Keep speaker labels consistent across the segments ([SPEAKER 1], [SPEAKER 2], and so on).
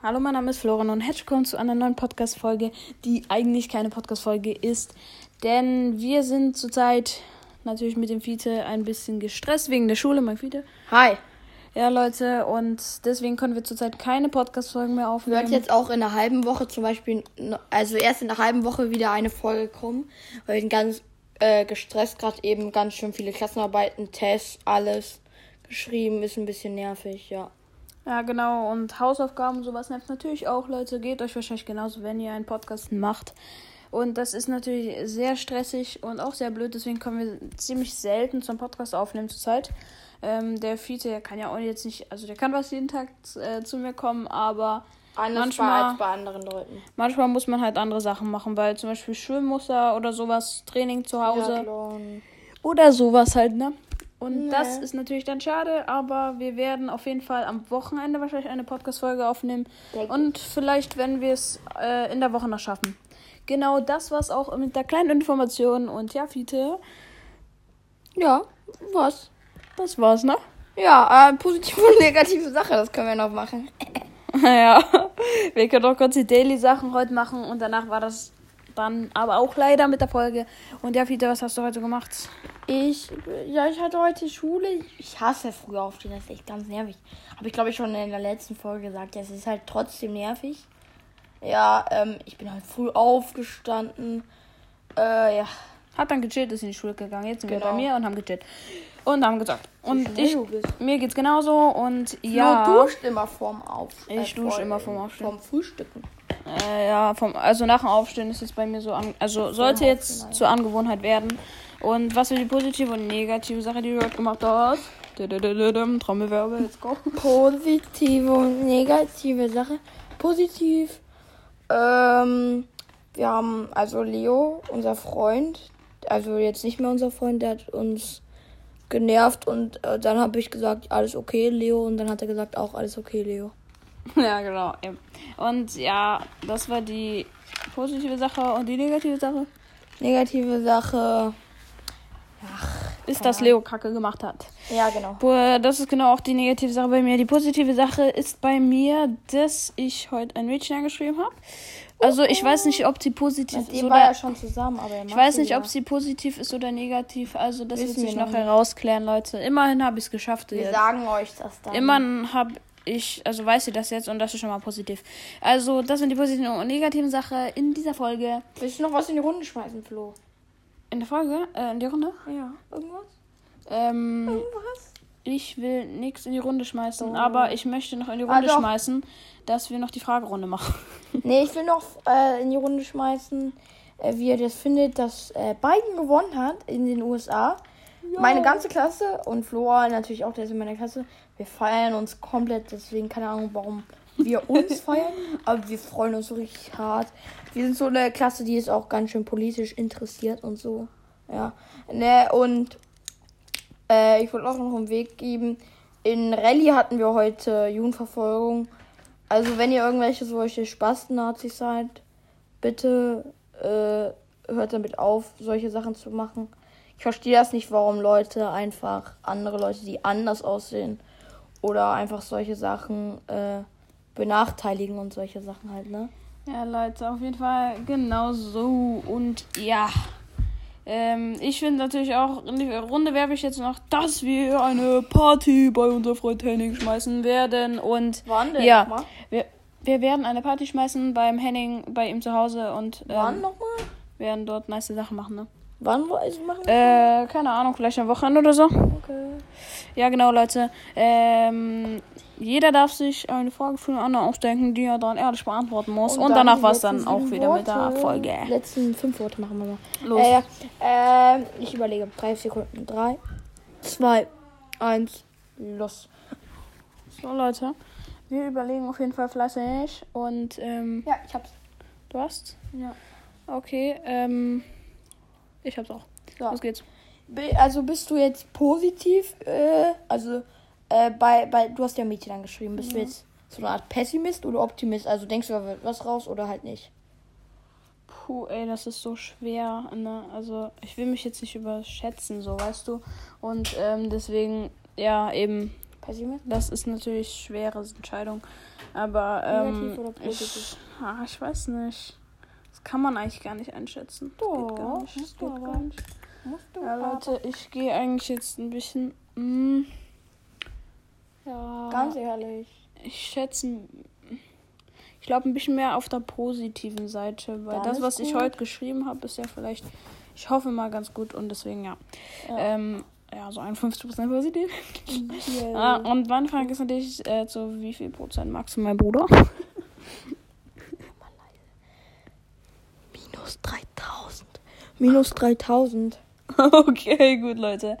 [SPEAKER 1] Hallo, mein Name ist Florian und herzlich willkommen zu einer neuen Podcast-Folge, die eigentlich keine Podcast-Folge ist. Denn wir sind zurzeit natürlich mit dem Fiete ein bisschen gestresst wegen der Schule, mein Fiete.
[SPEAKER 2] Hi.
[SPEAKER 1] Ja, Leute, und deswegen können wir zurzeit keine Podcast-Folgen mehr aufnehmen.
[SPEAKER 2] Wird jetzt auch in einer halben Woche zum Beispiel, also erst in einer halben Woche wieder eine Folge kommen, weil wir sind ganz äh, gestresst, gerade eben ganz schön viele Klassenarbeiten, Tests, alles geschrieben, ist ein bisschen nervig, ja.
[SPEAKER 1] Ja, genau. Und Hausaufgaben, sowas nervt natürlich auch, Leute. Geht euch wahrscheinlich genauso, wenn ihr einen Podcast macht. Und das ist natürlich sehr stressig und auch sehr blöd. Deswegen können wir ziemlich selten zum Podcast aufnehmen zurzeit. Ähm, der Fiete, der kann ja auch jetzt nicht, also der kann was jeden Tag äh, zu mir kommen, aber
[SPEAKER 2] Anders manchmal, als bei anderen Leuten.
[SPEAKER 1] Manchmal muss man halt andere Sachen machen, weil zum Beispiel schwimmen muss er oder sowas, Training zu Hause.
[SPEAKER 2] Triathlon.
[SPEAKER 1] Oder sowas halt, ne? Und nee. das ist natürlich dann schade, aber wir werden auf jeden Fall am Wochenende wahrscheinlich eine Podcast-Folge aufnehmen. Denk und vielleicht, wenn wir es äh, in der Woche noch schaffen. Genau das war's auch mit der kleinen Information. Und ja, Fiete.
[SPEAKER 2] Ja, was?
[SPEAKER 1] Das war's, ne?
[SPEAKER 2] Ja, äh, positive und negative Sache, das können wir noch machen.
[SPEAKER 1] ja, wir können auch kurz die Daily-Sachen heute machen und danach war das dann aber auch leider mit der Folge. Und ja, Fiete, was hast du heute gemacht?
[SPEAKER 2] Ich, ja, ich hatte heute Schule. Ich hasse früh aufstehen, das ist echt ganz nervig. Habe ich, glaube ich, schon in der letzten Folge gesagt. Ja, es ist halt trotzdem nervig. Ja, ähm, ich bin halt früh aufgestanden. Äh, ja.
[SPEAKER 1] Hat dann gechillt, ist in die Schule gegangen. Jetzt sind genau. wir bei mir und haben gechillt. Und haben gesagt. Und ich, mir geht's genauso. Und ja.
[SPEAKER 2] Du duscht immer vorm Aufstehen.
[SPEAKER 1] Ich dusche immer vorm Aufstehen.
[SPEAKER 2] Vorm Frühstücken.
[SPEAKER 1] Äh, ja, vom, also nach dem Aufstehen ist es bei mir so. An, also sollte jetzt zur Angewohnheit werden. Und was ist die positive und negative Sache, die du heute gemacht hast? Trommelwerbe, let's go.
[SPEAKER 2] Positive und negative Sache. Positiv. Ähm, wir haben also Leo, unser Freund, also jetzt nicht mehr unser Freund, der hat uns genervt und äh, dann habe ich gesagt, alles okay, Leo, und dann hat er gesagt, auch alles okay, Leo.
[SPEAKER 1] Ja, genau. Und ja, das war die positive Sache und die negative Sache.
[SPEAKER 2] Negative Sache.
[SPEAKER 1] Ach, ist, dass Leo Kacke gemacht hat.
[SPEAKER 2] Ja, genau.
[SPEAKER 1] Das ist genau auch die negative Sache bei mir. Die positive Sache ist bei mir, dass ich heute ein Mädchen angeschrieben habe. Also ich weiß nicht, ob sie positiv
[SPEAKER 2] Mit ist oder. war ja schon zusammen, aber
[SPEAKER 1] ich weiß nicht, ja. ob sie positiv ist oder negativ. Also das Wissen wird sich noch herausklären, Leute. Immerhin habe ich es geschafft.
[SPEAKER 2] Wir jetzt. sagen euch das dann.
[SPEAKER 1] Immerhin habe ich, also weiß sie das jetzt und das ist schon mal positiv. Also das sind die positiven und negativen Sachen in dieser Folge.
[SPEAKER 2] Willst du noch was in die Runde schmeißen, Flo?
[SPEAKER 1] In der Folge? Äh, in die Runde?
[SPEAKER 2] Ja. Irgendwas?
[SPEAKER 1] Ähm,
[SPEAKER 2] Irgendwas?
[SPEAKER 1] Ich will nichts in die Runde schmeißen, oh. aber ich möchte noch in die Runde ah, schmeißen, dass wir noch die Fragerunde machen.
[SPEAKER 2] nee, ich will noch äh, in die Runde schmeißen, äh, wie ihr das findet, dass äh, Biden gewonnen hat in den USA. Ja. Meine ganze Klasse und Flora natürlich auch, der ist in meiner Klasse. Wir feiern uns komplett, deswegen keine Ahnung, warum wir uns feiern, aber wir freuen uns so richtig hart. Wir sind so eine Klasse, die ist auch ganz schön politisch interessiert und so. Ja. Ne, und äh, ich wollte auch noch einen Weg geben. In Rallye hatten wir heute Jugendverfolgung. Also wenn ihr irgendwelche solche Spasten-Nazis seid, bitte äh, hört damit auf, solche Sachen zu machen. Ich verstehe das nicht, warum Leute einfach andere Leute, die anders aussehen oder einfach solche Sachen äh, benachteiligen und solche Sachen halt, ne?
[SPEAKER 1] Ja, Leute, auf jeden Fall genau so. Und ja, ähm, ich finde natürlich auch, in die Runde werbe ich jetzt noch, dass wir eine Party bei unser Freund Henning schmeißen werden. Und
[SPEAKER 2] Wann denn
[SPEAKER 1] ja, wir, wir werden eine Party schmeißen beim Henning, bei ihm zu Hause und
[SPEAKER 2] ähm, Wann nochmal?
[SPEAKER 1] werden dort nice Sachen machen, ne?
[SPEAKER 2] Wann wollen Sie machen?
[SPEAKER 1] Äh, keine Ahnung, vielleicht am Wochenende oder so.
[SPEAKER 2] Okay.
[SPEAKER 1] Ja, genau, Leute. Ähm, jeder darf sich eine Frage für den anderen ausdenken, die er dann ehrlich beantworten muss. Und, und danach war es dann auch wieder Worte. mit der Folge.
[SPEAKER 2] Letzten fünf Worte machen wir mal. Los. Äh, äh, ich überlege. Drei Sekunden. Drei, zwei, eins, los.
[SPEAKER 1] So, Leute. Wir überlegen auf jeden Fall fleißig. Und, ähm.
[SPEAKER 2] Ja, ich hab's.
[SPEAKER 1] Du hast?
[SPEAKER 2] Ja.
[SPEAKER 1] Okay, ähm. Ich hab's auch. Ja. Los geht's.
[SPEAKER 2] Also bist du jetzt positiv, äh, also äh, bei, bei, du hast ja Mädchen angeschrieben, bist ja. du jetzt so eine Art Pessimist oder Optimist? Also denkst du, da was raus oder halt nicht?
[SPEAKER 1] Puh, ey, das ist so schwer, ne? Also ich will mich jetzt nicht überschätzen, so weißt du. Und ähm, deswegen, ja, eben.
[SPEAKER 2] Pessimist?
[SPEAKER 1] Das ist natürlich schwere Entscheidung. Aber, ähm,
[SPEAKER 2] Negativ oder positiv?
[SPEAKER 1] ich, ah, ich weiß nicht. Das kann man eigentlich gar nicht einschätzen. Das geht gar nicht. Das
[SPEAKER 2] musst du
[SPEAKER 1] gar nicht.
[SPEAKER 2] Musst du
[SPEAKER 1] Ja. Leute, ich gehe eigentlich jetzt ein bisschen. mm, ja.
[SPEAKER 2] Ganz ehrlich.
[SPEAKER 1] Ich schätze. Ich glaube, ein bisschen mehr auf der positiven Seite. Weil das,
[SPEAKER 2] ist
[SPEAKER 1] was ich
[SPEAKER 2] gut.
[SPEAKER 1] heute geschrieben habe, ist ja vielleicht. Ich hoffe mal ganz gut und deswegen ja.
[SPEAKER 2] Ja.
[SPEAKER 1] Ähm, ja, so 51% positiv.
[SPEAKER 2] Yeah.
[SPEAKER 1] Ah, und meine Frage ist natürlich, äh, zu wie viel Prozent magst du meinen Bruder?
[SPEAKER 2] Minus 3000. Minus 3000.
[SPEAKER 1] okay, gut, Leute.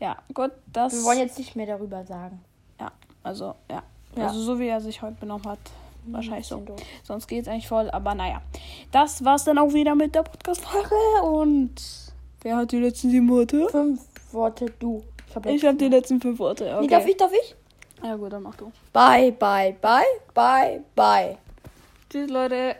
[SPEAKER 1] Ja, gut, das.
[SPEAKER 2] Wir wollen jetzt nicht mehr darüber sagen.
[SPEAKER 1] Ja, also, ja.
[SPEAKER 2] Ja.
[SPEAKER 1] Also, so wie er sich heute benommen hat, wahrscheinlich so.
[SPEAKER 2] Doof.
[SPEAKER 1] Sonst geht's eigentlich voll, aber naja. Das war's dann auch wieder mit der Podcast-Folge und wer hat die letzten sieben Worte?
[SPEAKER 2] Fünf Worte du. Ich habe
[SPEAKER 1] Ich habe die letzten fünf Worte. Okay.
[SPEAKER 2] Nee, darf ich, darf ich?
[SPEAKER 1] Ja, gut, dann mach du.
[SPEAKER 2] Bye, bye, bye, bye, bye.
[SPEAKER 1] Tschüss, Leute.